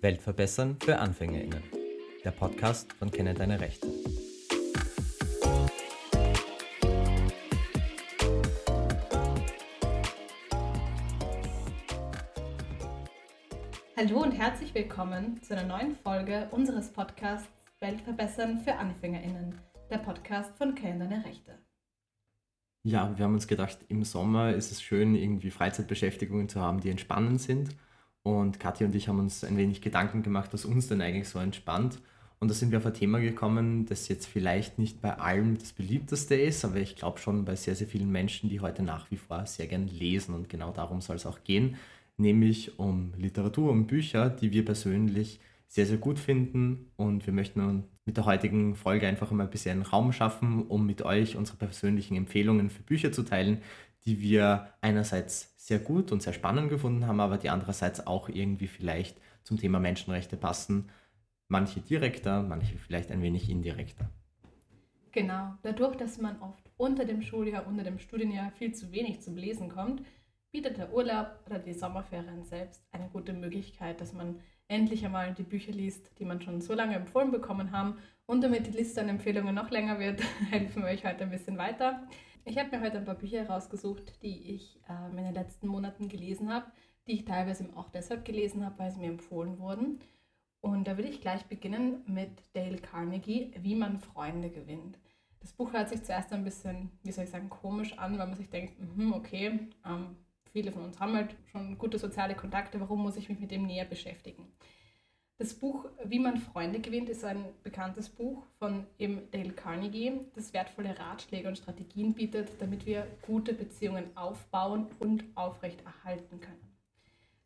Welt verbessern für AnfängerInnen. Der Podcast von Kenne deine Rechte. Hallo und herzlich willkommen zu einer neuen Folge unseres Podcasts Welt verbessern für AnfängerInnen. Der Podcast von Kenne deine Rechte. Ja, wir haben uns gedacht, im Sommer ist es schön, irgendwie Freizeitbeschäftigungen zu haben, die entspannend sind. Und Kathi und ich haben uns ein wenig Gedanken gemacht, was uns denn eigentlich so entspannt. Und da sind wir auf ein Thema gekommen, das jetzt vielleicht nicht bei allen das beliebteste ist, aber ich glaube schon bei sehr, sehr vielen Menschen, die heute nach wie vor sehr gern lesen. Und genau darum soll es auch gehen, nämlich um Literatur, um Bücher, die wir persönlich sehr, sehr gut finden. Und wir möchten mit der heutigen Folge einfach mal ein bisschen Raum schaffen, um mit euch unsere persönlichen Empfehlungen für Bücher zu teilen, die wir einerseits sehr gut und sehr spannend gefunden haben, aber die andererseits auch irgendwie vielleicht zum Thema Menschenrechte passen. Manche direkter, manche vielleicht ein wenig indirekter. Genau, dadurch, dass man oft unter dem Schuljahr, unter dem Studienjahr viel zu wenig zum Lesen kommt, bietet der Urlaub oder die Sommerferien selbst eine gute Möglichkeit, dass man endlich einmal die Bücher liest, die man schon so lange empfohlen bekommen haben. Und damit die Liste an Empfehlungen noch länger wird, helfen wir euch heute ein bisschen weiter. Ich habe mir heute ein paar Bücher herausgesucht, die ich äh, in den letzten Monaten gelesen habe, die ich teilweise auch deshalb gelesen habe, weil sie mir empfohlen wurden. Und da will ich gleich beginnen mit Dale Carnegie, Wie man Freunde gewinnt. Das Buch hört sich zuerst ein bisschen, wie soll ich sagen, komisch an, weil man sich denkt, mh, okay, ähm, viele von uns haben halt schon gute soziale Kontakte, warum muss ich mich mit dem näher beschäftigen? Das Buch Wie man Freunde gewinnt ist ein bekanntes Buch von eben Dale Carnegie, das wertvolle Ratschläge und Strategien bietet, damit wir gute Beziehungen aufbauen und aufrechterhalten können.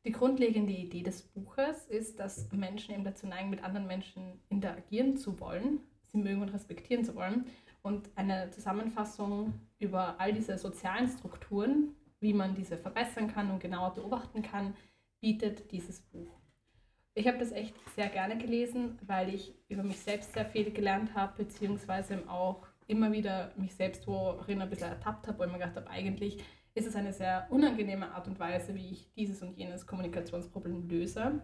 Die grundlegende Idee des Buches ist, dass Menschen eben dazu neigen, mit anderen Menschen interagieren zu wollen, sie mögen und respektieren zu wollen. Und eine Zusammenfassung über all diese sozialen Strukturen, wie man diese verbessern kann und genauer beobachten kann, bietet dieses Buch. Ich habe das echt sehr gerne gelesen, weil ich über mich selbst sehr viel gelernt habe, beziehungsweise auch immer wieder mich selbst worin ein bisschen ertappt habe, wo ich mir gedacht habe, eigentlich ist es eine sehr unangenehme Art und Weise, wie ich dieses und jenes Kommunikationsproblem löse.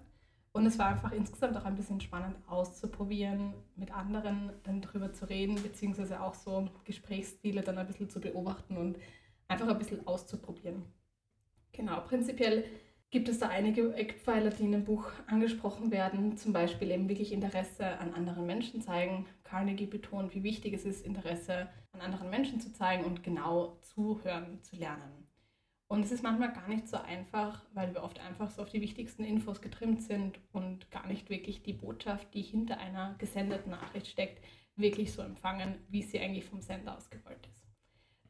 Und es war einfach insgesamt auch ein bisschen spannend auszuprobieren, mit anderen dann darüber zu reden, beziehungsweise auch so Gesprächsstile dann ein bisschen zu beobachten und einfach ein bisschen auszuprobieren. Genau, prinzipiell gibt es da einige Eckpfeiler, die in dem Buch angesprochen werden, zum Beispiel eben wirklich Interesse an anderen Menschen zeigen. Carnegie betont, wie wichtig es ist, Interesse an anderen Menschen zu zeigen und genau zuhören zu lernen. Und es ist manchmal gar nicht so einfach, weil wir oft einfach so auf die wichtigsten Infos getrimmt sind und gar nicht wirklich die Botschaft, die hinter einer gesendeten Nachricht steckt, wirklich so empfangen, wie sie eigentlich vom Sender aus gewollt ist.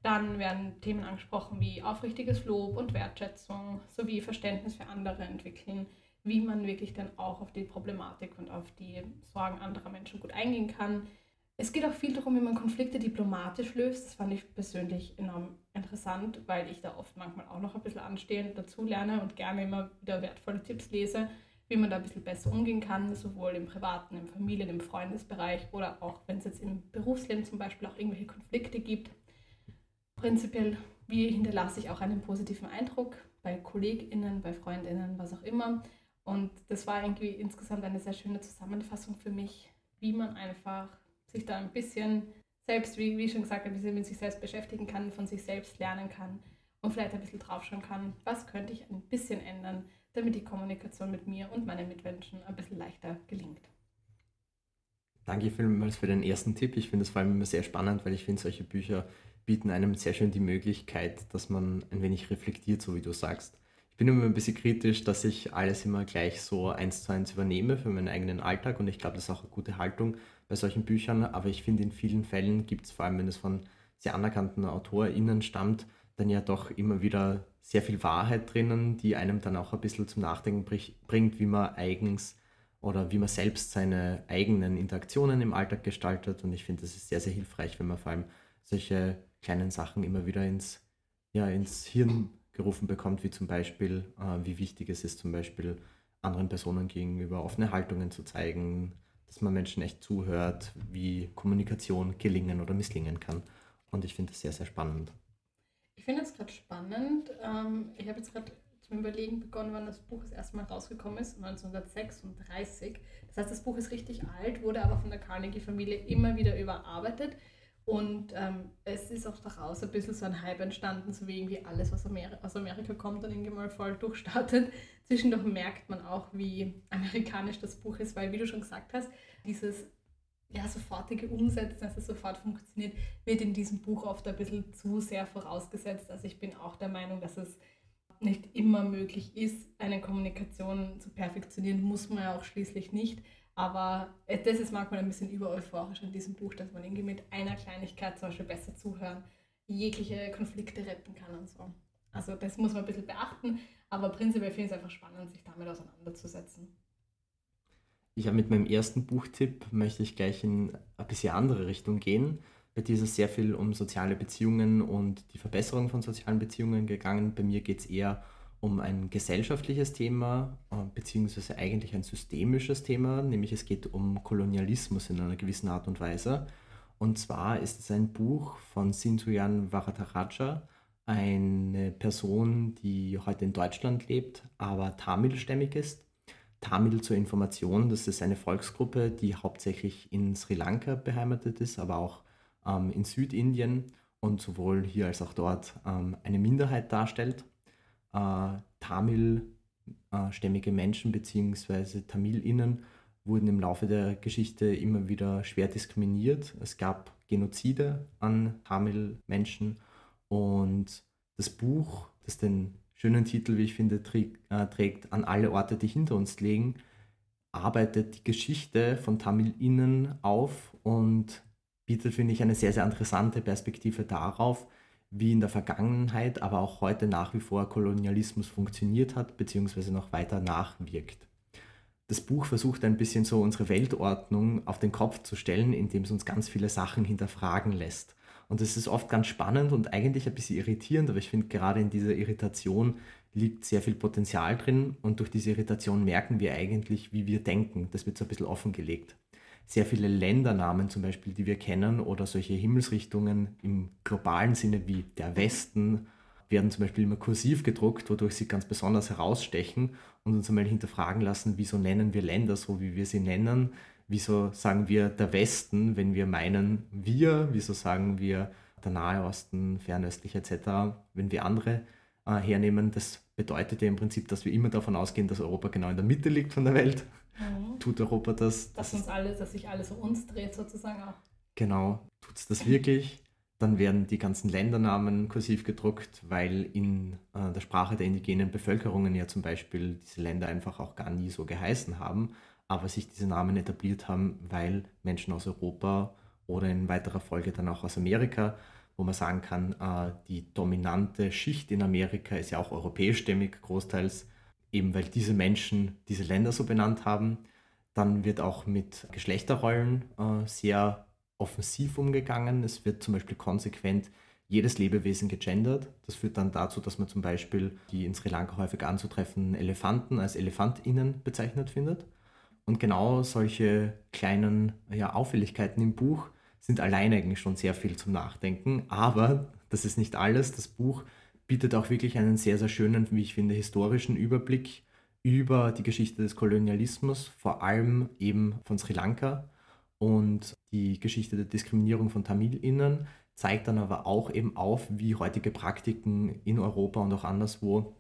Dann werden Themen angesprochen wie aufrichtiges Lob und Wertschätzung sowie Verständnis für andere entwickeln, wie man wirklich dann auch auf die Problematik und auf die Sorgen anderer Menschen gut eingehen kann. Es geht auch viel darum, wie man Konflikte diplomatisch löst. Das fand ich persönlich enorm interessant, weil ich da oft manchmal auch noch ein bisschen anstehend dazu lerne und gerne immer wieder wertvolle Tipps lese, wie man da ein bisschen besser umgehen kann, sowohl im privaten, im Familien-, im Freundesbereich oder auch wenn es jetzt im Berufsleben zum Beispiel auch irgendwelche Konflikte gibt prinzipiell, wie hinterlasse ich auch einen positiven Eindruck bei KollegInnen, bei FreundInnen, was auch immer. Und das war irgendwie insgesamt eine sehr schöne Zusammenfassung für mich, wie man einfach sich da ein bisschen selbst, wie, wie schon gesagt, ein bisschen mit sich selbst beschäftigen kann, von sich selbst lernen kann und vielleicht ein bisschen draufschauen kann, was könnte ich ein bisschen ändern, damit die Kommunikation mit mir und meinen Mitmenschen ein bisschen leichter gelingt. Danke vielmals für den ersten Tipp. Ich finde es vor allem immer sehr spannend, weil ich finde, solche Bücher bieten einem sehr schön die Möglichkeit, dass man ein wenig reflektiert, so wie du sagst. Ich bin immer ein bisschen kritisch, dass ich alles immer gleich so eins zu eins übernehme für meinen eigenen Alltag und ich glaube, das ist auch eine gute Haltung bei solchen Büchern, aber ich finde, in vielen Fällen gibt es vor allem, wenn es von sehr anerkannten AutorInnen stammt, dann ja doch immer wieder sehr viel Wahrheit drinnen, die einem dann auch ein bisschen zum Nachdenken bringt, wie man eigens oder wie man selbst seine eigenen Interaktionen im Alltag gestaltet. Und ich finde, das ist sehr, sehr hilfreich, wenn man vor allem solche kleinen Sachen immer wieder ins, ja, ins Hirn gerufen bekommt, wie zum Beispiel, äh, wie wichtig es ist, zum Beispiel anderen Personen gegenüber offene Haltungen zu zeigen, dass man Menschen echt zuhört, wie Kommunikation gelingen oder misslingen kann. Und ich finde das sehr, sehr spannend. Ich finde das gerade spannend. Ähm, ich habe jetzt gerade zum Überlegen begonnen, wann das Buch das erste Mal rausgekommen ist, 1936. Das heißt, das Buch ist richtig alt, wurde aber von der Carnegie-Familie immer wieder überarbeitet. Und ähm, es ist auch daraus ein bisschen so ein Hype entstanden, so wie irgendwie alles, was Ameri aus Amerika kommt, dann irgendwie mal voll durchstartet. Zwischendurch merkt man auch, wie amerikanisch das Buch ist, weil, wie du schon gesagt hast, dieses ja, sofortige Umsetzen, dass es sofort funktioniert, wird in diesem Buch oft ein bisschen zu sehr vorausgesetzt. Also ich bin auch der Meinung, dass es nicht immer möglich ist, eine Kommunikation zu perfektionieren, muss man ja auch schließlich nicht. Aber das ist manchmal ein bisschen übereuphorisch an diesem Buch, dass man irgendwie mit einer Kleinigkeit zum Beispiel besser zuhören, jegliche Konflikte retten kann und so. Also das muss man ein bisschen beachten, aber prinzipiell finde ich es einfach spannend, sich damit auseinanderzusetzen. Ich habe mit meinem ersten Buchtipp möchte ich gleich in ein bisschen andere Richtung gehen. Bei dir ist es sehr viel um soziale Beziehungen und die Verbesserung von sozialen Beziehungen gegangen. Bei mir geht es eher um ein gesellschaftliches Thema, äh, beziehungsweise eigentlich ein systemisches Thema, nämlich es geht um Kolonialismus in einer gewissen Art und Weise. Und zwar ist es ein Buch von Sintuyan Varadaraja, eine Person, die heute in Deutschland lebt, aber tamilstämmig ist Tamil zur Information, das ist eine Volksgruppe, die hauptsächlich in Sri Lanka beheimatet ist, aber auch ähm, in Südindien und sowohl hier als auch dort ähm, eine Minderheit darstellt. Äh, Tamil-stämmige äh, Menschen bzw. TamilInnen wurden im Laufe der Geschichte immer wieder schwer diskriminiert. Es gab Genozide an Tamil-Menschen und das Buch, das den schönen Titel, wie ich finde, äh, trägt, an alle Orte, die hinter uns liegen, arbeitet die Geschichte von TamilInnen auf und bietet, finde ich, eine sehr, sehr interessante Perspektive darauf, wie in der Vergangenheit, aber auch heute nach wie vor Kolonialismus funktioniert hat, beziehungsweise noch weiter nachwirkt. Das Buch versucht ein bisschen so unsere Weltordnung auf den Kopf zu stellen, indem es uns ganz viele Sachen hinterfragen lässt. Und das ist oft ganz spannend und eigentlich ein bisschen irritierend, aber ich finde gerade in dieser Irritation liegt sehr viel Potenzial drin und durch diese Irritation merken wir eigentlich, wie wir denken. Das wird so ein bisschen offengelegt. Sehr viele Ländernamen zum Beispiel, die wir kennen oder solche Himmelsrichtungen im globalen Sinne wie der Westen werden zum Beispiel immer kursiv gedruckt, wodurch sie ganz besonders herausstechen und uns einmal hinterfragen lassen, wieso nennen wir Länder so, wie wir sie nennen, Wieso sagen wir der Westen, wenn wir meinen wir? Wieso sagen wir der Nahe Osten, fernöstlich etc., wenn wir andere äh, hernehmen? Das bedeutet ja im Prinzip, dass wir immer davon ausgehen, dass Europa genau in der Mitte liegt von der Welt. Mhm. Tut Europa das? Dass, uns alles, dass sich alles um uns dreht sozusagen auch. Genau, tut es das wirklich? Dann werden die ganzen Ländernamen kursiv gedruckt, weil in äh, der Sprache der indigenen Bevölkerungen ja zum Beispiel diese Länder einfach auch gar nie so geheißen haben aber sich diese Namen etabliert haben, weil Menschen aus Europa oder in weiterer Folge dann auch aus Amerika, wo man sagen kann, äh, die dominante Schicht in Amerika ist ja auch europäischstämmig großteils, eben weil diese Menschen diese Länder so benannt haben. Dann wird auch mit Geschlechterrollen äh, sehr offensiv umgegangen. Es wird zum Beispiel konsequent jedes Lebewesen gegendert. Das führt dann dazu, dass man zum Beispiel die in Sri Lanka häufig anzutreffenden Elefanten als ElefantInnen bezeichnet findet. Und genau solche kleinen ja, Auffälligkeiten im Buch sind alleine eigentlich schon sehr viel zum Nachdenken. Aber das ist nicht alles. Das Buch bietet auch wirklich einen sehr, sehr schönen, wie ich finde, historischen Überblick über die Geschichte des Kolonialismus, vor allem eben von Sri Lanka und die Geschichte der Diskriminierung von TamilInnen, zeigt dann aber auch eben auf, wie heutige Praktiken in Europa und auch anderswo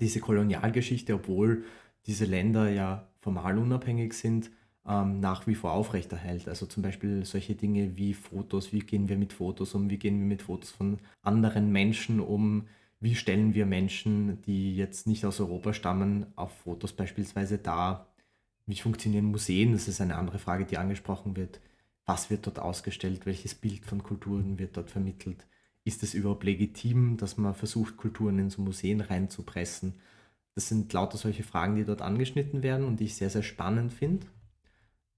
diese Kolonialgeschichte, obwohl diese Länder ja formal unabhängig sind, ähm, nach wie vor aufrechterhält. Also zum Beispiel solche Dinge wie Fotos, wie gehen wir mit Fotos um, wie gehen wir mit Fotos von anderen Menschen um, wie stellen wir Menschen, die jetzt nicht aus Europa stammen, auf Fotos beispielsweise dar, wie funktionieren Museen, das ist eine andere Frage, die angesprochen wird. Was wird dort ausgestellt? Welches Bild von Kulturen wird dort vermittelt? Ist es überhaupt legitim, dass man versucht, Kulturen in so Museen reinzupressen? Das sind lauter solche Fragen, die dort angeschnitten werden und die ich sehr, sehr spannend finde.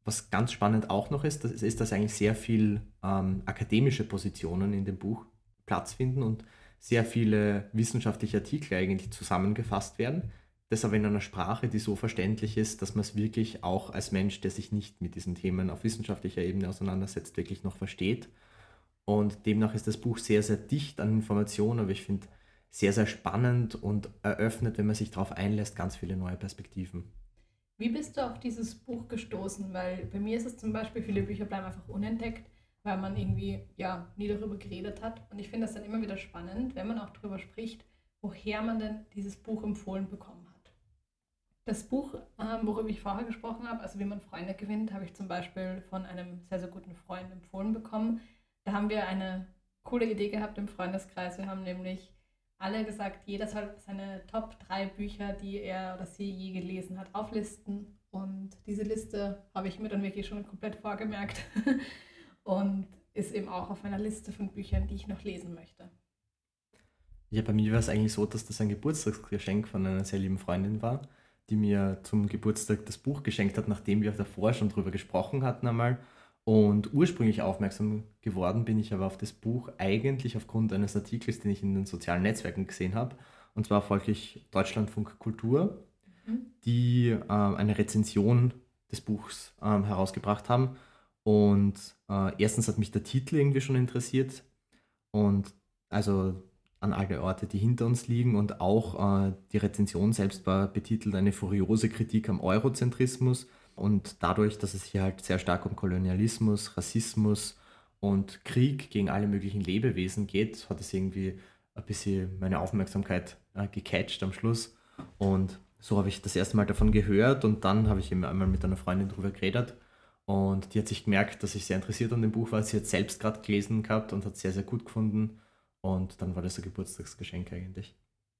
Was ganz spannend auch noch ist, das ist, dass eigentlich sehr viel ähm, akademische Positionen in dem Buch Platz finden und sehr viele wissenschaftliche Artikel eigentlich zusammengefasst werden. Das aber in einer Sprache, die so verständlich ist, dass man es wirklich auch als Mensch, der sich nicht mit diesen Themen auf wissenschaftlicher Ebene auseinandersetzt, wirklich noch versteht. Und demnach ist das Buch sehr, sehr dicht an Informationen, aber ich finde, sehr, sehr spannend und eröffnet, wenn man sich darauf einlässt, ganz viele neue Perspektiven. Wie bist du auf dieses Buch gestoßen? Weil bei mir ist es zum Beispiel, viele Bücher bleiben einfach unentdeckt, weil man irgendwie ja nie darüber geredet hat. Und ich finde das dann immer wieder spannend, wenn man auch darüber spricht, woher man denn dieses Buch empfohlen bekommen hat. Das Buch, ähm, worüber ich vorher gesprochen habe, also wie man Freunde gewinnt, habe ich zum Beispiel von einem sehr, sehr guten Freund empfohlen bekommen. Da haben wir eine coole Idee gehabt im Freundeskreis. Wir haben nämlich alle gesagt, jeder soll seine Top 3 Bücher, die er oder sie je gelesen hat, auflisten. Und diese Liste habe ich mir dann wirklich schon komplett vorgemerkt und ist eben auch auf einer Liste von Büchern, die ich noch lesen möchte. Ja, bei mir war es eigentlich so, dass das ein Geburtstagsgeschenk von einer sehr lieben Freundin war, die mir zum Geburtstag das Buch geschenkt hat, nachdem wir davor schon drüber gesprochen hatten einmal. Und ursprünglich aufmerksam geworden bin ich aber auf das Buch eigentlich aufgrund eines Artikels, den ich in den sozialen Netzwerken gesehen habe. Und zwar folge ich Deutschlandfunk Kultur, mhm. die äh, eine Rezension des Buchs äh, herausgebracht haben. Und äh, erstens hat mich der Titel irgendwie schon interessiert. Und also an alle Orte, die hinter uns liegen. Und auch äh, die Rezension selbst war betitelt eine furiose Kritik am Eurozentrismus und dadurch, dass es hier halt sehr stark um Kolonialismus, Rassismus und Krieg gegen alle möglichen Lebewesen geht, hat es irgendwie ein bisschen meine Aufmerksamkeit äh, gecatcht am Schluss. Und so habe ich das erste Mal davon gehört und dann habe ich eben einmal mit einer Freundin drüber geredet. Und die hat sich gemerkt, dass ich sehr interessiert an dem Buch war. Sie hat selbst gerade gelesen gehabt und hat es sehr, sehr gut gefunden. Und dann war das ein Geburtstagsgeschenk eigentlich.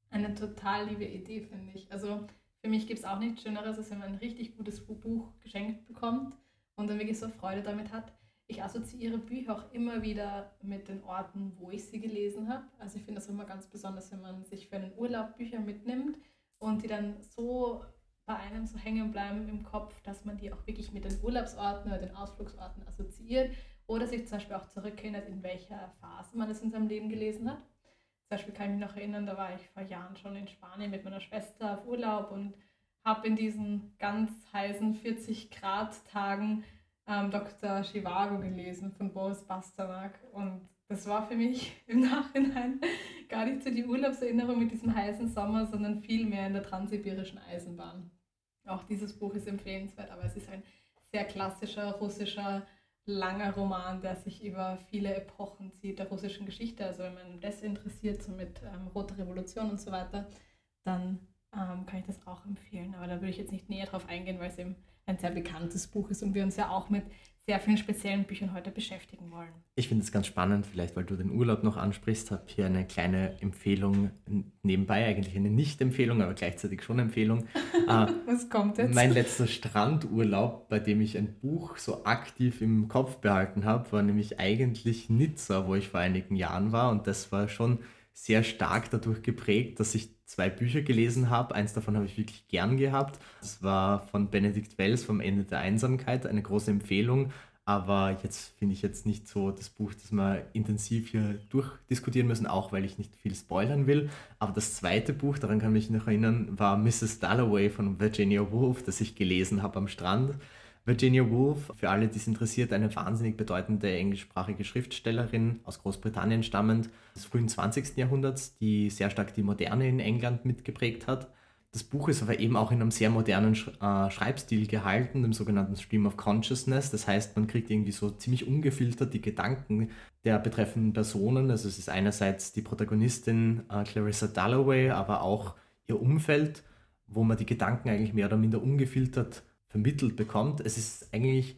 Eine total liebe Idee, finde ich. Also für mich gibt es auch nichts Schöneres, als wenn man ein richtig gutes Buch geschenkt bekommt und dann wirklich so Freude damit hat. Ich assoziiere Bücher auch immer wieder mit den Orten, wo ich sie gelesen habe. Also ich finde das immer ganz besonders, wenn man sich für einen Urlaub Bücher mitnimmt und die dann so bei einem so hängen bleiben im Kopf, dass man die auch wirklich mit den Urlaubsorten oder den Ausflugsorten assoziiert oder sich zum Beispiel auch zurückerinnert, in welcher Phase man es in seinem Leben gelesen hat. Beispiel kann ich mich noch erinnern, da war ich vor Jahren schon in Spanien mit meiner Schwester auf Urlaub und habe in diesen ganz heißen 40 Grad Tagen ähm, Dr. Chivago gelesen von Boris Pasternak und das war für mich im Nachhinein gar nicht so die Urlaubserinnerung mit diesem heißen Sommer, sondern vielmehr in der transsibirischen Eisenbahn. Auch dieses Buch ist empfehlenswert, aber es ist ein sehr klassischer russischer langer Roman, der sich über viele Epochen zieht der russischen Geschichte. Also wenn man das interessiert, so mit ähm, Rote Revolution und so weiter, dann ähm, kann ich das auch empfehlen. Aber da würde ich jetzt nicht näher drauf eingehen, weil es eben ein sehr bekanntes Buch ist und wir uns ja auch mit sehr vielen speziellen Büchern heute beschäftigen wollen. Ich finde es ganz spannend, vielleicht weil du den Urlaub noch ansprichst, habe hier eine kleine Empfehlung nebenbei, eigentlich eine Nicht-Empfehlung, aber gleichzeitig schon Empfehlung. Äh, Was kommt jetzt? Mein letzter Strandurlaub, bei dem ich ein Buch so aktiv im Kopf behalten habe, war nämlich eigentlich Nizza, wo ich vor einigen Jahren war und das war schon sehr stark dadurch geprägt, dass ich zwei Bücher gelesen habe. Eins davon habe ich wirklich gern gehabt. Das war von Benedikt Wells vom Ende der Einsamkeit, eine große Empfehlung. Aber jetzt finde ich jetzt nicht so das Buch, das wir intensiv hier durchdiskutieren müssen, auch weil ich nicht viel spoilern will. Aber das zweite Buch, daran kann ich mich noch erinnern, war Mrs. Dalloway von Virginia Woolf, das ich gelesen habe am Strand. Virginia Woolf, für alle, die es interessiert, eine wahnsinnig bedeutende englischsprachige Schriftstellerin aus Großbritannien stammend des frühen 20. Jahrhunderts, die sehr stark die Moderne in England mitgeprägt hat. Das Buch ist aber eben auch in einem sehr modernen äh, Schreibstil gehalten, dem sogenannten Stream of Consciousness. Das heißt, man kriegt irgendwie so ziemlich ungefiltert die Gedanken der betreffenden Personen. Also es ist einerseits die Protagonistin äh, Clarissa Dalloway, aber auch ihr Umfeld, wo man die Gedanken eigentlich mehr oder minder ungefiltert vermittelt bekommt. Es ist eigentlich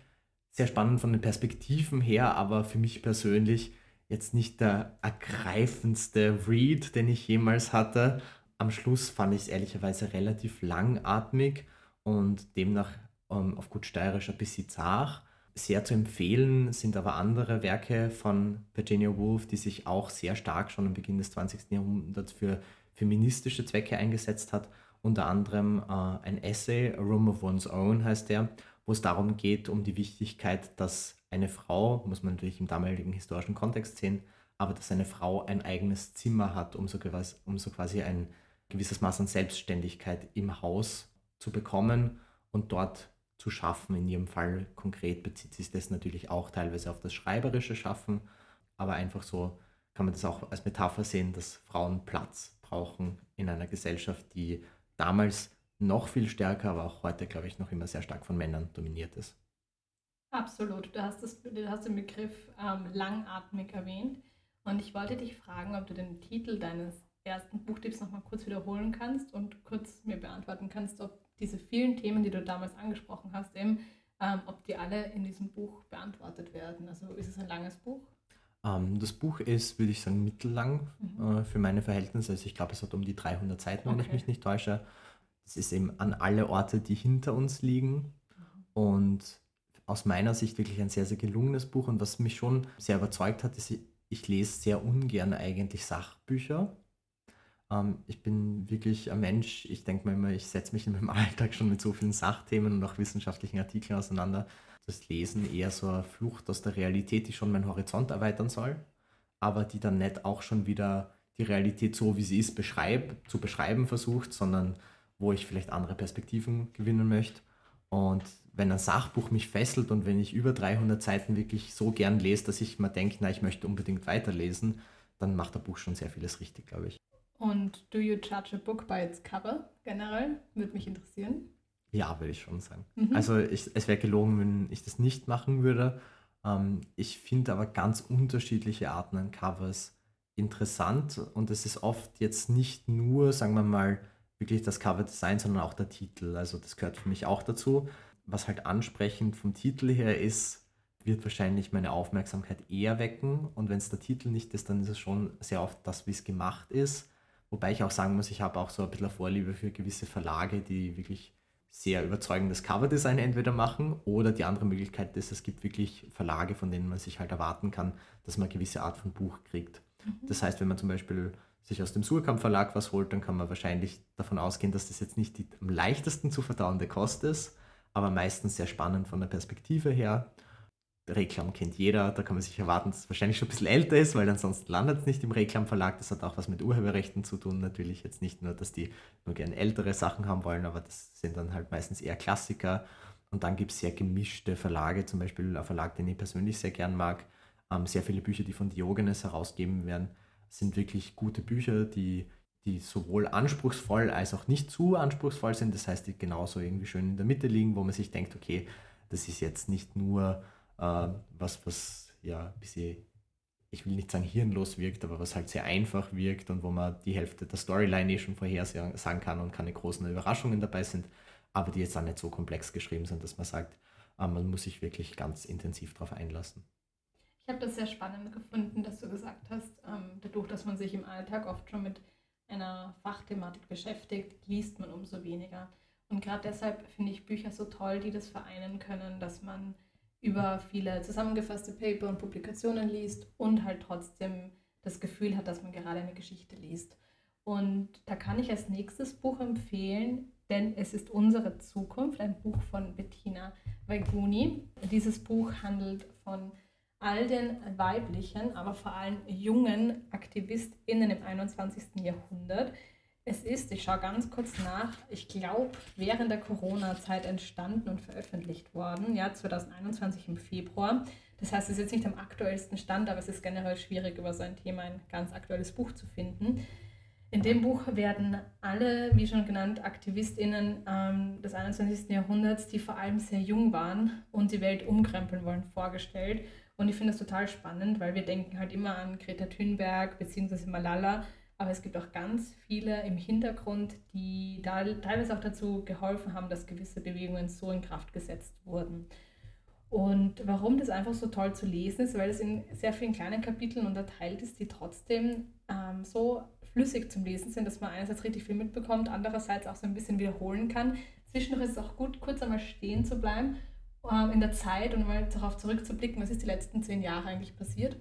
sehr spannend von den Perspektiven her, aber für mich persönlich jetzt nicht der ergreifendste Read, den ich jemals hatte. Am Schluss fand ich es ehrlicherweise relativ langatmig und demnach ähm, auf gut steirisch ein bisschen zart. Sehr zu empfehlen sind aber andere Werke von Virginia Woolf, die sich auch sehr stark schon am Beginn des 20. Jahrhunderts für feministische Zwecke eingesetzt hat unter anderem äh, ein Essay, A Room of One's Own heißt der, wo es darum geht, um die Wichtigkeit, dass eine Frau, muss man natürlich im damaligen historischen Kontext sehen, aber dass eine Frau ein eigenes Zimmer hat, um so quasi, um so quasi ein gewisses Maß an Selbstständigkeit im Haus zu bekommen und dort zu schaffen. In ihrem Fall konkret bezieht sich das natürlich auch teilweise auf das schreiberische Schaffen, aber einfach so kann man das auch als Metapher sehen, dass Frauen Platz brauchen in einer Gesellschaft, die damals noch viel stärker, aber auch heute, glaube ich, noch immer sehr stark von Männern dominiert ist. Absolut. Du hast, das, du hast den Begriff ähm, langatmig erwähnt. Und ich wollte dich fragen, ob du den Titel deines ersten Buchtipps nochmal kurz wiederholen kannst und kurz mir beantworten kannst, ob diese vielen Themen, die du damals angesprochen hast, eben, ähm, ob die alle in diesem Buch beantwortet werden. Also ist es ein langes Buch? Ähm, das Buch ist, würde ich sagen, mittellang mhm. äh, für meine Verhältnisse. Also ich glaube, es hat um die 300 Seiten, wenn okay. ich mich nicht täusche. Das ist eben an alle Orte, die hinter uns liegen. Mhm. Und aus meiner Sicht wirklich ein sehr, sehr gelungenes Buch. Und was mich schon sehr überzeugt hat, ist, ich lese sehr ungern eigentlich Sachbücher. Ähm, ich bin wirklich ein Mensch, ich denke mir immer, ich setze mich in meinem Alltag schon mit so vielen Sachthemen und auch wissenschaftlichen Artikeln auseinander. Das Lesen eher so eine Flucht aus der Realität, die schon meinen Horizont erweitern soll, aber die dann nicht auch schon wieder die Realität so, wie sie ist, beschreib, zu beschreiben versucht, sondern wo ich vielleicht andere Perspektiven gewinnen möchte. Und wenn ein Sachbuch mich fesselt und wenn ich über 300 Seiten wirklich so gern lese, dass ich mir denke, na, ich möchte unbedingt weiterlesen, dann macht der Buch schon sehr vieles richtig, glaube ich. Und do you judge a book by its cover generell? Würde mich interessieren. Ja, würde ich schon sagen. Mhm. Also ich, es wäre gelogen, wenn ich das nicht machen würde. Ähm, ich finde aber ganz unterschiedliche Arten an Covers interessant und es ist oft jetzt nicht nur, sagen wir mal, wirklich das Cover-Design, sondern auch der Titel. Also das gehört für mich auch dazu. Was halt ansprechend vom Titel her ist, wird wahrscheinlich meine Aufmerksamkeit eher wecken. Und wenn es der Titel nicht ist, dann ist es schon sehr oft das, wie es gemacht ist. Wobei ich auch sagen muss, ich habe auch so ein bisschen Vorliebe für gewisse Verlage, die wirklich sehr überzeugendes Coverdesign entweder machen oder die andere Möglichkeit ist, es gibt wirklich Verlage, von denen man sich halt erwarten kann, dass man eine gewisse Art von Buch kriegt. Mhm. Das heißt, wenn man zum Beispiel sich aus dem Surkamp Verlag was holt, dann kann man wahrscheinlich davon ausgehen, dass das jetzt nicht die am leichtesten zu verdauende Kost ist, aber meistens sehr spannend von der Perspektive her Reklam kennt jeder, da kann man sich erwarten, dass es wahrscheinlich schon ein bisschen älter ist, weil ansonsten landet es nicht im Reklamverlag. Das hat auch was mit Urheberrechten zu tun. Natürlich jetzt nicht nur, dass die nur gerne ältere Sachen haben wollen, aber das sind dann halt meistens eher Klassiker. Und dann gibt es sehr gemischte Verlage, zum Beispiel ein Verlag, den ich persönlich sehr gern mag. Ähm, sehr viele Bücher, die von Diogenes herausgeben werden, sind wirklich gute Bücher, die, die sowohl anspruchsvoll als auch nicht zu anspruchsvoll sind. Das heißt, die genauso irgendwie schön in der Mitte liegen, wo man sich denkt, okay, das ist jetzt nicht nur äh, was, was ja ein bisschen, ich will nicht sagen hirnlos wirkt, aber was halt sehr einfach wirkt und wo man die Hälfte der Storyline eh schon vorhersagen kann und keine großen Überraschungen dabei sind, aber die jetzt auch nicht so komplex geschrieben sind, dass man sagt, äh, man muss sich wirklich ganz intensiv darauf einlassen. Ich habe das sehr spannend gefunden, dass du gesagt hast, ähm, dadurch, dass man sich im Alltag oft schon mit einer Fachthematik beschäftigt, liest man umso weniger. Und gerade deshalb finde ich Bücher so toll, die das vereinen können, dass man über viele zusammengefasste Paper und Publikationen liest und halt trotzdem das Gefühl hat, dass man gerade eine Geschichte liest. Und da kann ich als nächstes Buch empfehlen, denn es ist unsere Zukunft, ein Buch von Bettina Weiguni. Dieses Buch handelt von all den weiblichen, aber vor allem jungen AktivistInnen im 21. Jahrhundert, es ist, ich schaue ganz kurz nach, ich glaube, während der Corona-Zeit entstanden und veröffentlicht worden, ja, 2021 im Februar. Das heißt, es ist jetzt nicht am aktuellsten Stand, aber es ist generell schwierig, über so ein Thema ein ganz aktuelles Buch zu finden. In dem Buch werden alle, wie schon genannt, AktivistInnen ähm, des 21. Jahrhunderts, die vor allem sehr jung waren und die Welt umkrempeln wollen, vorgestellt. Und ich finde das total spannend, weil wir denken halt immer an Greta Thunberg bzw. Malala, aber es gibt auch ganz viele im Hintergrund, die teilweise auch dazu geholfen haben, dass gewisse Bewegungen so in Kraft gesetzt wurden. Und warum das einfach so toll zu lesen ist, weil es in sehr vielen kleinen Kapiteln unterteilt ist, die trotzdem ähm, so flüssig zum Lesen sind, dass man einerseits richtig viel mitbekommt, andererseits auch so ein bisschen wiederholen kann. Zwischendurch ist es auch gut, kurz einmal stehen zu bleiben ähm, in der Zeit und mal darauf zurückzublicken, was ist die letzten zehn Jahre eigentlich passiert.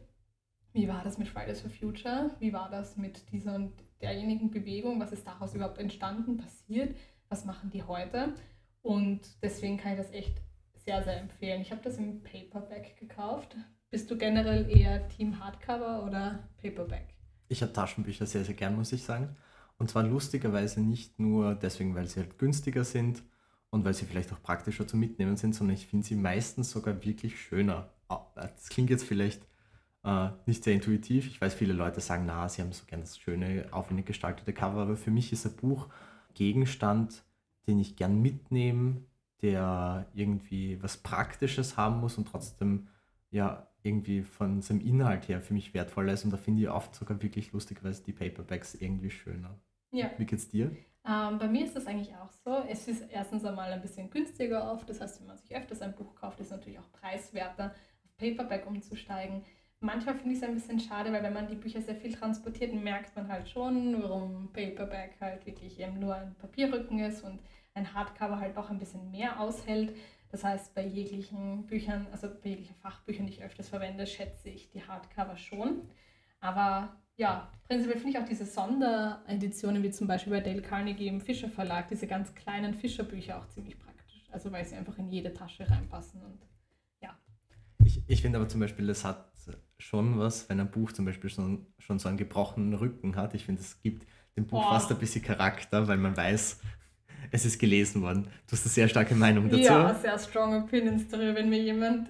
Wie war das mit Fridays for Future? Wie war das mit dieser und derjenigen Bewegung? Was ist daraus überhaupt entstanden, passiert? Was machen die heute? Und deswegen kann ich das echt sehr, sehr empfehlen. Ich habe das im Paperback gekauft. Bist du generell eher Team Hardcover oder Paperback? Ich habe Taschenbücher sehr, sehr gern, muss ich sagen. Und zwar lustigerweise nicht nur deswegen, weil sie halt günstiger sind und weil sie vielleicht auch praktischer zu mitnehmen sind, sondern ich finde sie meistens sogar wirklich schöner. Ah, das klingt jetzt vielleicht äh, nicht sehr intuitiv. Ich weiß, viele Leute sagen, na, sie haben so gerne das schöne, aufwendig gestaltete Cover, aber für mich ist ein Buch Gegenstand, den ich gern mitnehme, der irgendwie was Praktisches haben muss und trotzdem ja irgendwie von seinem Inhalt her für mich wertvoller ist. Und da finde ich oft sogar wirklich lustigerweise die Paperbacks irgendwie schöner. Ja. Wie geht's dir? Ähm, bei mir ist das eigentlich auch so. Es ist erstens einmal ein bisschen günstiger oft. Das heißt, wenn man sich öfters ein Buch kauft, ist es natürlich auch preiswerter, auf Paperback umzusteigen. Manchmal finde ich es ein bisschen schade, weil wenn man die Bücher sehr viel transportiert, merkt man halt schon, warum Paperback halt wirklich eben nur ein Papierrücken ist und ein Hardcover halt doch ein bisschen mehr aushält. Das heißt, bei jeglichen Büchern, also bei jeglichen Fachbüchern, die ich öfters verwende, schätze ich die Hardcover schon. Aber ja, prinzipiell finde ich auch diese Sondereditionen, wie zum Beispiel bei Dale Carnegie im Fischer Verlag, diese ganz kleinen Fischer-Bücher auch ziemlich praktisch. Also weil sie einfach in jede Tasche reinpassen und ja. Ich, ich finde aber zum Beispiel, das hat schon was, wenn ein Buch zum Beispiel schon, schon so einen gebrochenen Rücken hat. Ich finde, es gibt dem Buch Boah. fast ein bisschen Charakter, weil man weiß, es ist gelesen worden. Du hast eine sehr starke Meinung dazu. Ja, sehr strong opinions darüber. Wenn mir jemand,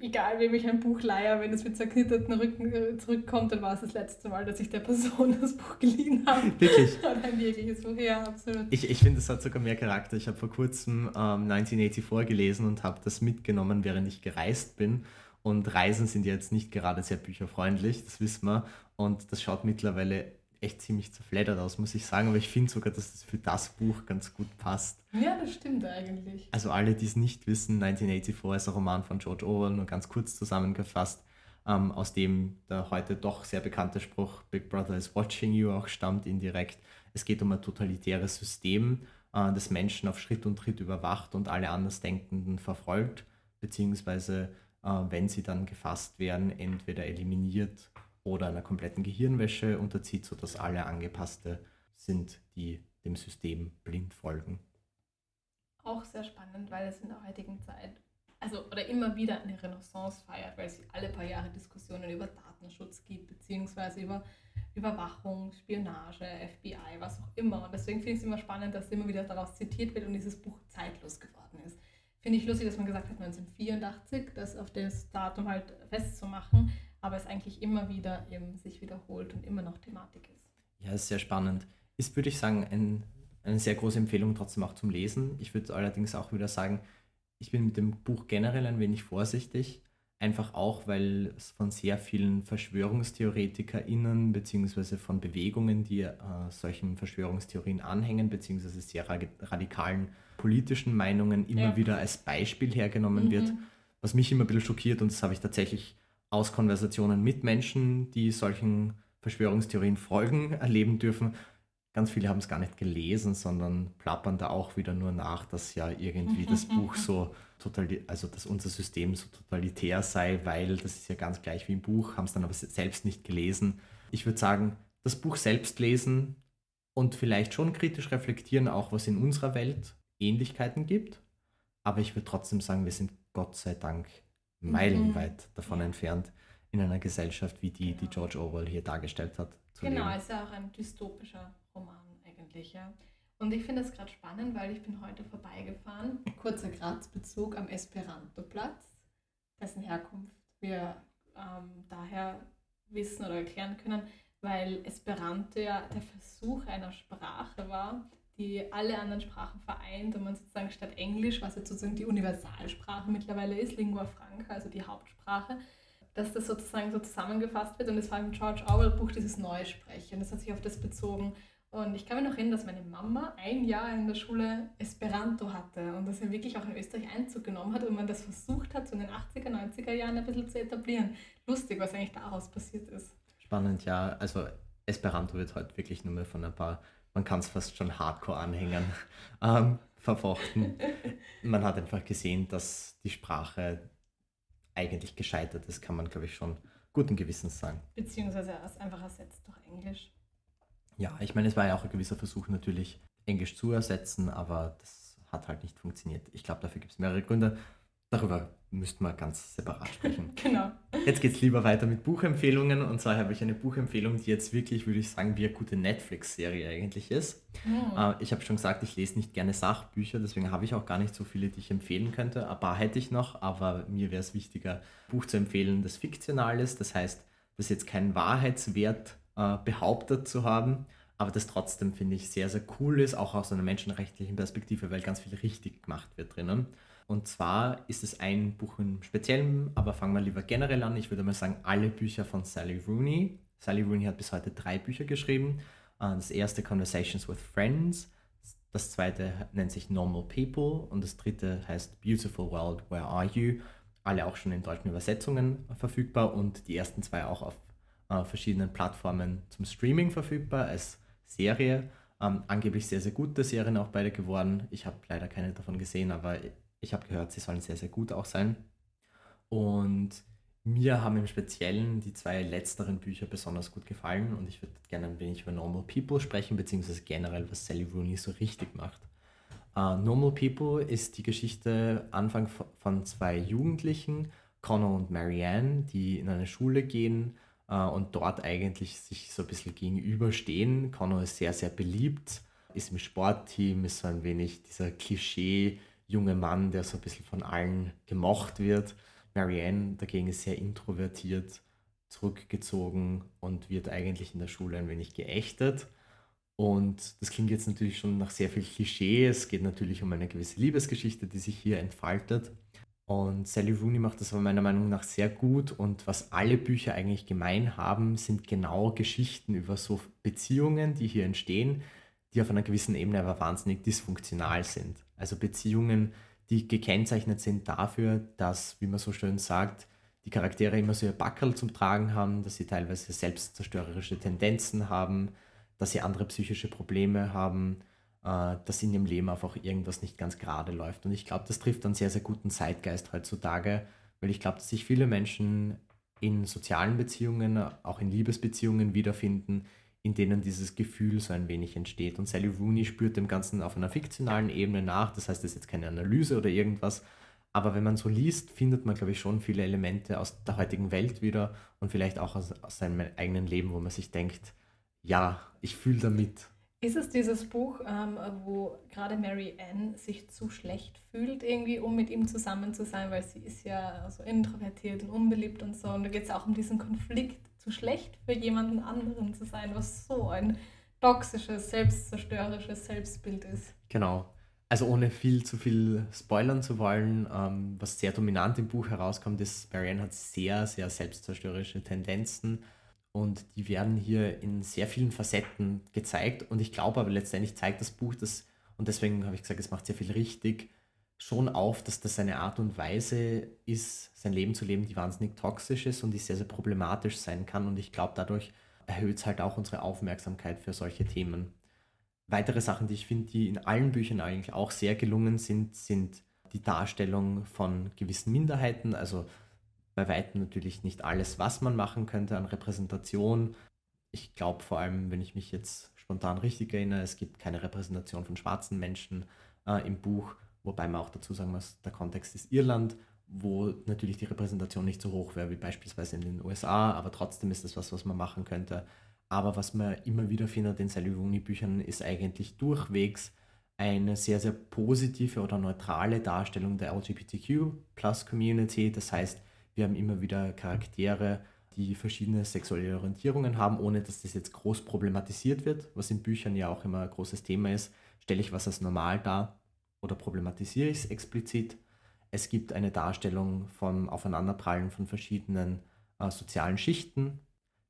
egal wem ich ein Buch leihe, wenn es mit zerknitterten Rücken äh, zurückkommt, dann war es das letzte Mal, dass ich der Person das Buch geliehen habe. Wirklich? Oder ein wirkliches Buch, ja, absolut. Ich, ich finde, es hat sogar mehr Charakter. Ich habe vor kurzem ähm, 1984 gelesen und habe das mitgenommen, während ich gereist bin. Und Reisen sind jetzt nicht gerade sehr bücherfreundlich, das wissen wir. Und das schaut mittlerweile echt ziemlich zerfleddert aus, muss ich sagen. Aber ich finde sogar, dass das für das Buch ganz gut passt. Ja, das stimmt eigentlich. Also alle, die es nicht wissen, 1984 ist ein Roman von George Orwell, nur ganz kurz zusammengefasst, ähm, aus dem der heute doch sehr bekannte Spruch Big Brother is watching you auch stammt indirekt. Es geht um ein totalitäres System, äh, das Menschen auf Schritt und Tritt überwacht und alle Andersdenkenden verfolgt, beziehungsweise wenn sie dann gefasst werden, entweder eliminiert oder einer kompletten Gehirnwäsche unterzieht, sodass alle Angepasste sind, die dem System blind folgen. Auch sehr spannend, weil es in der heutigen Zeit, also oder immer wieder eine Renaissance feiert, weil es alle paar Jahre Diskussionen über Datenschutz gibt, beziehungsweise über Überwachung, Spionage, FBI, was auch immer. Und deswegen finde ich es immer spannend, dass immer wieder daraus zitiert wird und dieses Buch zeitlos geworden ist. Finde ich lustig, dass man gesagt hat 1984, das auf das Datum halt festzumachen, aber es eigentlich immer wieder eben sich wiederholt und immer noch Thematik ist. Ja, ist sehr spannend. Ist, würde ich sagen, ein, eine sehr große Empfehlung trotzdem auch zum Lesen. Ich würde allerdings auch wieder sagen, ich bin mit dem Buch generell ein wenig vorsichtig. Einfach auch, weil es von sehr vielen VerschwörungstheoretikerInnen beziehungsweise von Bewegungen, die äh, solchen Verschwörungstheorien anhängen, beziehungsweise sehr radikalen politischen Meinungen immer ja. wieder als Beispiel hergenommen mhm. wird. Was mich immer ein bisschen schockiert, und das habe ich tatsächlich aus Konversationen mit Menschen, die solchen Verschwörungstheorien folgen, erleben dürfen. Ganz viele haben es gar nicht gelesen, sondern plappern da auch wieder nur nach, dass ja irgendwie das Buch so total, also dass unser System so totalitär sei, weil das ist ja ganz gleich wie im Buch, haben es dann aber selbst nicht gelesen. Ich würde sagen, das Buch selbst lesen und vielleicht schon kritisch reflektieren, auch was in unserer Welt Ähnlichkeiten gibt. Aber ich würde trotzdem sagen, wir sind Gott sei Dank meilenweit mhm. davon ja. entfernt, in einer Gesellschaft wie die, genau. die George Orwell hier dargestellt hat. genau, leben. ist ja auch ein dystopischer Roman eigentlich, ja. Und ich finde es gerade spannend, weil ich bin heute vorbeigefahren, kurzer Grazbezug am Esperanto-Platz, dessen Herkunft wir ähm, daher wissen oder erklären können, weil Esperanto ja der Versuch einer Sprache war, die alle anderen Sprachen vereint und man sozusagen statt Englisch, was jetzt sozusagen die Universalsprache mittlerweile ist, Lingua Franca, also die Hauptsprache, dass das sozusagen so zusammengefasst wird und es war im George Orwell Buch dieses Neusprechen. Das hat sich auf das bezogen. Und ich kann mich noch erinnern, dass meine Mama ein Jahr in der Schule Esperanto hatte und das ja wirklich auch in Österreich Einzug genommen hat und man das versucht hat, so in den 80er, 90er Jahren ein bisschen zu etablieren. Lustig, was eigentlich daraus passiert ist. Spannend, ja. Also Esperanto wird heute wirklich nur mehr von ein paar man kann es fast schon Hardcore-Anhängern ähm, verfochten. Man hat einfach gesehen, dass die Sprache eigentlich gescheitert ist, kann man, glaube ich, schon guten Gewissens sagen. Beziehungsweise einfach ersetzt durch Englisch. Ja, ich meine, es war ja auch ein gewisser Versuch natürlich, Englisch zu ersetzen, aber das hat halt nicht funktioniert. Ich glaube, dafür gibt es mehrere Gründe. Darüber müssten wir ganz separat sprechen. genau. Jetzt geht es lieber weiter mit Buchempfehlungen. Und zwar habe ich eine Buchempfehlung, die jetzt wirklich, würde ich sagen, wie eine gute Netflix-Serie eigentlich ist. Mhm. Äh, ich habe schon gesagt, ich lese nicht gerne Sachbücher, deswegen habe ich auch gar nicht so viele, die ich empfehlen könnte. Ein paar hätte ich noch, aber mir wäre es wichtiger, ein Buch zu empfehlen, das fiktional ist. Das heißt, das jetzt keinen Wahrheitswert äh, behauptet zu haben, aber das trotzdem, finde ich, sehr, sehr cool ist, auch aus einer menschenrechtlichen Perspektive, weil ganz viel richtig gemacht wird drinnen. Und zwar ist es ein Buch im Speziellen, aber fangen wir lieber generell an. Ich würde mal sagen, alle Bücher von Sally Rooney. Sally Rooney hat bis heute drei Bücher geschrieben. Äh, das erste Conversations with Friends, das zweite nennt sich Normal People und das dritte heißt Beautiful World, Where Are You? Alle auch schon in deutschen Übersetzungen verfügbar und die ersten zwei auch auf äh, verschiedenen Plattformen zum Streaming verfügbar als Serie. Ähm, angeblich sehr, sehr gute Serien auch beide geworden. Ich habe leider keine davon gesehen, aber ich habe gehört, sie sollen sehr, sehr gut auch sein. Und mir haben im Speziellen die zwei letzteren Bücher besonders gut gefallen und ich würde gerne ein wenig über Normal People sprechen, beziehungsweise generell, was Sally Rooney so richtig macht. Uh, Normal People ist die Geschichte Anfang von zwei Jugendlichen, Connor und Marianne, die in eine Schule gehen uh, und dort eigentlich sich so ein bisschen gegenüberstehen. Connor ist sehr, sehr beliebt, ist im Sportteam, ist so ein wenig dieser Klischee- junge Mann, der so ein bisschen von allen gemocht wird. Marianne dagegen ist sehr introvertiert, zurückgezogen und wird eigentlich in der Schule ein wenig geächtet. Und das klingt jetzt natürlich schon nach sehr viel Klischee. Es geht natürlich um eine gewisse Liebesgeschichte, die sich hier entfaltet. Und Sally Rooney macht das aber meiner Meinung nach sehr gut. Und was alle Bücher eigentlich gemein haben, sind genau Geschichten über so Beziehungen, die hier entstehen, die auf einer gewissen Ebene aber wahnsinnig dysfunktional sind. Also Beziehungen, die gekennzeichnet sind dafür, dass, wie man so schön sagt, die Charaktere immer so ihr Backerl zum Tragen haben, dass sie teilweise selbstzerstörerische Tendenzen haben, dass sie andere psychische Probleme haben, äh, dass in ihrem Leben einfach irgendwas nicht ganz gerade läuft. Und ich glaube, das trifft einen sehr, sehr guten Zeitgeist heutzutage, weil ich glaube, dass sich viele Menschen in sozialen Beziehungen, auch in Liebesbeziehungen wiederfinden, in denen dieses Gefühl so ein wenig entsteht. Und Sally Rooney spürt dem Ganzen auf einer fiktionalen Ebene nach. Das heißt, das ist jetzt keine Analyse oder irgendwas. Aber wenn man so liest, findet man, glaube ich, schon viele Elemente aus der heutigen Welt wieder und vielleicht auch aus, aus seinem eigenen Leben, wo man sich denkt, ja, ich fühle damit. Ist es dieses Buch, ähm, wo gerade Mary Ann sich zu schlecht fühlt, irgendwie, um mit ihm zusammen zu sein, weil sie ist ja so introvertiert und unbeliebt und so. Und da geht es auch um diesen Konflikt zu schlecht für jemanden anderen zu sein, was so ein toxisches, selbstzerstörerisches Selbstbild ist. Genau. Also ohne viel zu viel spoilern zu wollen, ähm, was sehr dominant im Buch herauskommt, ist, Marianne hat sehr, sehr selbstzerstörerische Tendenzen und die werden hier in sehr vielen Facetten gezeigt und ich glaube aber letztendlich zeigt das Buch das, und deswegen habe ich gesagt, es macht sehr viel richtig, schon auf, dass das eine Art und Weise ist, sein Leben zu leben, die wahnsinnig toxisch ist und die sehr, sehr problematisch sein kann. Und ich glaube, dadurch erhöht es halt auch unsere Aufmerksamkeit für solche Themen. Weitere Sachen, die ich finde, die in allen Büchern eigentlich auch sehr gelungen sind, sind die Darstellung von gewissen Minderheiten, also bei weitem natürlich nicht alles, was man machen könnte an Repräsentation. Ich glaube vor allem, wenn ich mich jetzt spontan richtig erinnere, es gibt keine Repräsentation von schwarzen Menschen äh, im Buch Wobei man auch dazu sagen muss, der Kontext ist Irland, wo natürlich die Repräsentation nicht so hoch wäre wie beispielsweise in den USA, aber trotzdem ist das was, was man machen könnte. Aber was man immer wieder findet in Salivoni-Büchern, ist eigentlich durchwegs eine sehr, sehr positive oder neutrale Darstellung der LGBTQ-Plus-Community. Das heißt, wir haben immer wieder Charaktere, die verschiedene sexuelle Orientierungen haben, ohne dass das jetzt groß problematisiert wird, was in Büchern ja auch immer ein großes Thema ist. Stelle ich was als normal dar oder problematisiere ich es explizit. Es gibt eine Darstellung vom Aufeinanderprallen von verschiedenen äh, sozialen Schichten.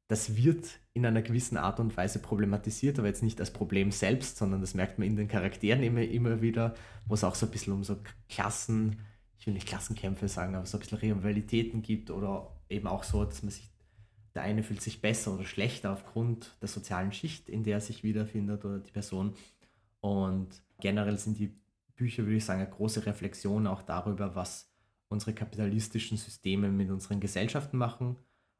Das wird in einer gewissen Art und Weise problematisiert, aber jetzt nicht als Problem selbst, sondern das merkt man in den Charakteren immer, immer wieder, wo es auch so ein bisschen um so Klassen, ich will nicht Klassenkämpfe sagen, aber so ein bisschen Rivalitäten gibt oder eben auch so, dass man sich, der eine fühlt sich besser oder schlechter aufgrund der sozialen Schicht, in der er sich wiederfindet oder die Person. Und generell sind die Bücher, würde ich sagen, eine große Reflexion auch darüber, was unsere kapitalistischen Systeme mit unseren Gesellschaften machen.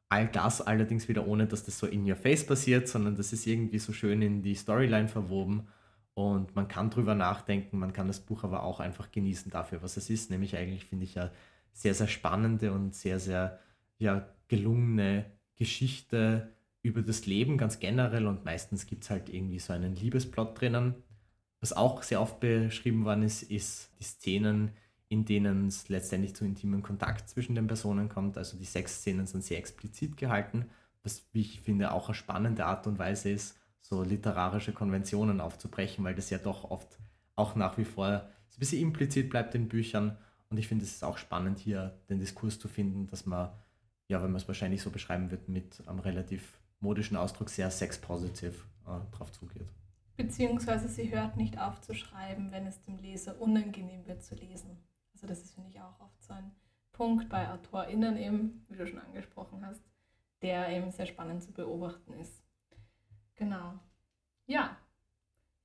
All das allerdings wieder ohne, dass das so in your face passiert, sondern das ist irgendwie so schön in die Storyline verwoben und man kann drüber nachdenken, man kann das Buch aber auch einfach genießen dafür, was es ist. Nämlich eigentlich finde ich ja sehr, sehr spannende und sehr, sehr ja, gelungene Geschichte über das Leben ganz generell und meistens gibt es halt irgendwie so einen Liebesplot drinnen. Was auch sehr oft beschrieben worden ist, ist die Szenen, in denen es letztendlich zu intimen Kontakt zwischen den Personen kommt. Also die Sexszenen sind sehr explizit gehalten, was, wie ich finde, auch eine spannende Art und Weise ist, so literarische Konventionen aufzubrechen, weil das ja doch oft auch nach wie vor ein bisschen implizit bleibt in Büchern. Und ich finde es ist auch spannend, hier den Diskurs zu finden, dass man, ja, wenn man es wahrscheinlich so beschreiben wird, mit einem relativ modischen Ausdruck sehr sex-positiv äh, drauf zugeht. Beziehungsweise sie hört nicht auf zu schreiben, wenn es dem Leser unangenehm wird zu lesen. Also das ist, finde ich, auch oft so ein Punkt bei AutorInnen eben, wie du schon angesprochen hast, der eben sehr spannend zu beobachten ist. Genau. Ja,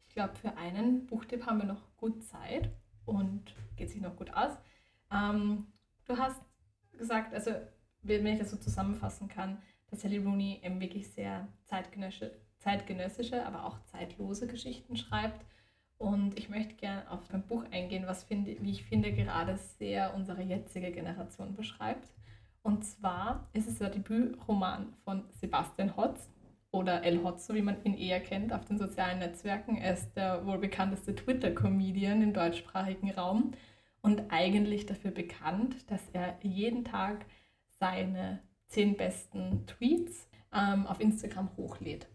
ich glaube, für einen Buchtipp haben wir noch gut Zeit und geht sich noch gut aus. Ähm, du hast gesagt, also wenn ich das so zusammenfassen kann, dass Sally Rooney eben wirklich sehr zeitgenössische, zeitgenössische, aber auch zeitlose Geschichten schreibt. Und ich möchte gerne auf ein Buch eingehen, was, finde, wie ich finde, gerade sehr unsere jetzige Generation beschreibt. Und zwar ist es der Debütroman von Sebastian Hotz oder El Hotzo, wie man ihn eher kennt auf den sozialen Netzwerken. Er ist der wohl bekannteste Twitter-Comedian im deutschsprachigen Raum und eigentlich dafür bekannt, dass er jeden Tag seine zehn besten Tweets ähm, auf Instagram hochlädt.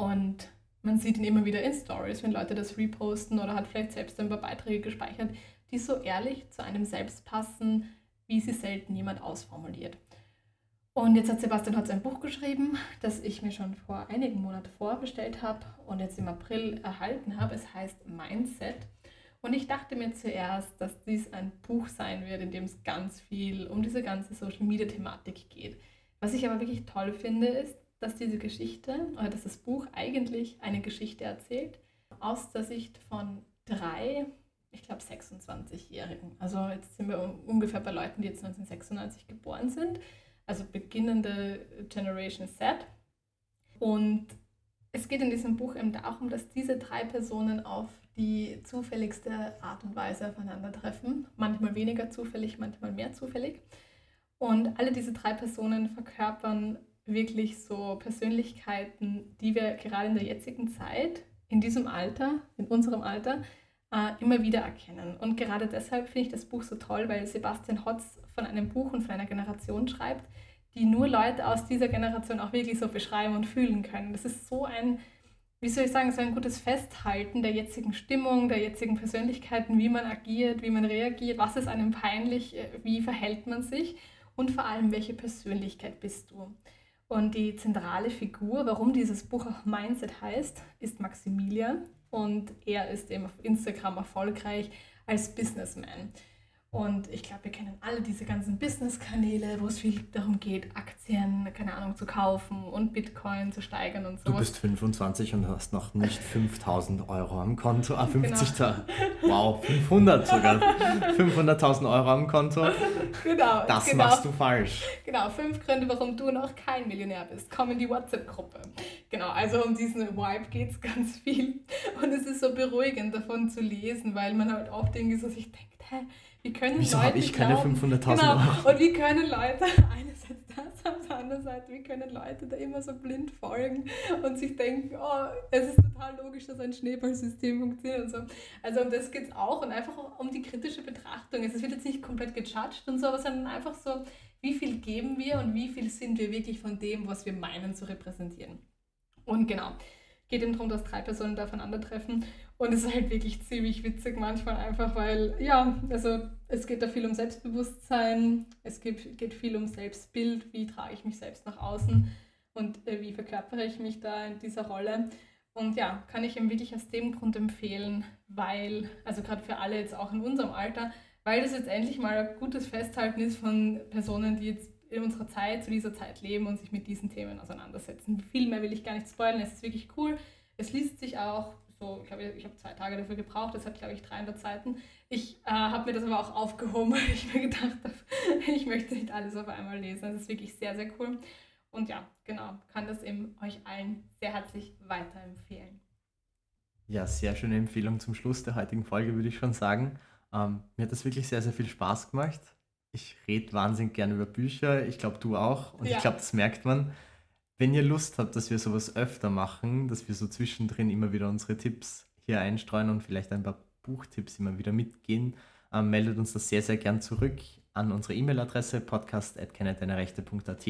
Und man sieht ihn immer wieder in Stories, wenn Leute das reposten oder hat vielleicht selbst ein paar Beiträge gespeichert, die so ehrlich zu einem selbst passen, wie sie selten jemand ausformuliert. Und jetzt hat Sebastian hat sein Buch geschrieben, das ich mir schon vor einigen Monaten vorbestellt habe und jetzt im April erhalten habe. Es heißt Mindset. Und ich dachte mir zuerst, dass dies ein Buch sein wird, in dem es ganz viel um diese ganze Social-Media-Thematik geht. Was ich aber wirklich toll finde, ist, dass diese Geschichte oder dass das Buch eigentlich eine Geschichte erzählt aus der Sicht von drei, ich glaube 26-Jährigen. Also jetzt sind wir ungefähr bei Leuten, die jetzt 1996 geboren sind, also beginnende Generation Z. Und es geht in diesem Buch eben darum, dass diese drei Personen auf die zufälligste Art und Weise aufeinandertreffen. Manchmal weniger zufällig, manchmal mehr zufällig. Und alle diese drei Personen verkörpern wirklich so Persönlichkeiten, die wir gerade in der jetzigen Zeit, in diesem Alter, in unserem Alter, äh, immer wieder erkennen. Und gerade deshalb finde ich das Buch so toll, weil Sebastian Hotz von einem Buch und von einer Generation schreibt, die nur Leute aus dieser Generation auch wirklich so beschreiben und fühlen können. Das ist so ein wie soll ich sagen, so ein gutes Festhalten der jetzigen Stimmung, der jetzigen Persönlichkeiten, wie man agiert, wie man reagiert, was ist einem peinlich, äh, wie verhält man sich und vor allem, welche Persönlichkeit bist du. Und die zentrale Figur, warum dieses Buch auch Mindset heißt, ist Maximilian und er ist eben auf Instagram erfolgreich als Businessman. Und ich glaube, wir kennen alle diese ganzen Business-Kanäle, wo es viel darum geht, Aktien, keine Ahnung, zu kaufen und Bitcoin zu steigern und so. Du bist 25 und hast noch nicht 5000 Euro am Konto. Ah, 50 genau. Wow, 500 sogar. 500.000 Euro am Konto. Genau. Das genau. machst du falsch. Genau, fünf Gründe, warum du noch kein Millionär bist. Komm in die WhatsApp-Gruppe. Genau, also um diesen Vibe geht es ganz viel. Und es ist so beruhigend davon zu lesen, weil man halt oft irgendwie so sich denkt, hä, wie können Wieso habe ich keine 500.000 genau. Euro? Und wie können Leute, einerseits das, auf der anderen Seite, wie können Leute da immer so blind folgen und sich denken, oh, es ist total logisch, dass ein Schneeballsystem funktioniert und so. Also um das geht es auch und einfach um die kritische Betrachtung. Es wird jetzt nicht komplett gejudged und so, sondern einfach so, wie viel geben wir und wie viel sind wir wirklich von dem, was wir meinen zu repräsentieren. Und genau, geht eben darum, dass drei Personen aufeinandertreffen. Und es ist halt wirklich ziemlich witzig manchmal einfach, weil, ja, also es geht da viel um Selbstbewusstsein, es geht, geht viel um Selbstbild, wie trage ich mich selbst nach außen und äh, wie verkörpere ich mich da in dieser Rolle. Und ja, kann ich ihm wirklich aus dem Grund empfehlen, weil, also gerade für alle jetzt auch in unserem Alter, weil das jetzt endlich mal ein gutes Festhalten ist von Personen, die jetzt in unserer Zeit, zu dieser Zeit leben und sich mit diesen Themen auseinandersetzen. Viel mehr will ich gar nicht spoilern, es ist wirklich cool. Es liest sich auch so, ich glaube, ich habe zwei Tage dafür gebraucht, das hat, glaube ich, 300 Seiten. Ich äh, habe mir das aber auch aufgehoben, weil ich mir gedacht habe, ich möchte nicht alles auf einmal lesen. Das ist wirklich sehr, sehr cool. Und ja, genau, kann das eben euch allen sehr herzlich weiterempfehlen. Ja, sehr schöne Empfehlung zum Schluss der heutigen Folge, würde ich schon sagen. Ähm, mir hat das wirklich sehr, sehr viel Spaß gemacht. Ich rede wahnsinnig gerne über Bücher. Ich glaube, du auch. Und Ja. ich glaube, das merkt man. Wenn ihr Lust habt, dass wir sowas öfter machen, dass wir so zwischendrin immer wieder unsere Tipps hier einstreuen und vielleicht ein paar Buchtipps immer wieder mitgehen, ähm, meldet uns das sehr, sehr gern zurück an unsere E-Mail-Adresse podcast.kennetdeinerechte.at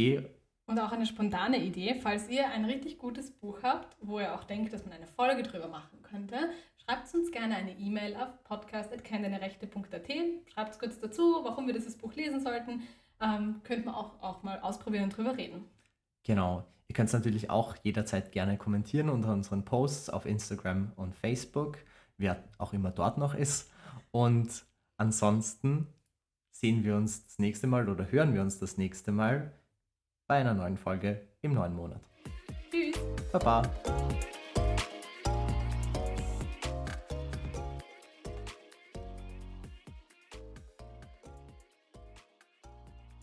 Und auch eine spontane Idee, falls ihr ein richtig gutes Buch habt, wo ihr auch denkt, dass man eine Folge drüber machen könnte, schreibt uns gerne eine E-Mail auf podcast.kenndeine-rechte.at. Schreibt kurz dazu, warum wir dieses Buch lesen sollten. Ähm, könnte man auch, auch mal ausprobieren und drüber reden. Genau. Ihr könnt es natürlich auch jederzeit gerne kommentieren unter unseren Posts auf Instagram und Facebook, wer auch immer dort noch ist. Und ansonsten sehen wir uns das nächste Mal oder hören wir uns das nächste Mal bei einer neuen Folge im neuen Monat. Tschüss. Baba.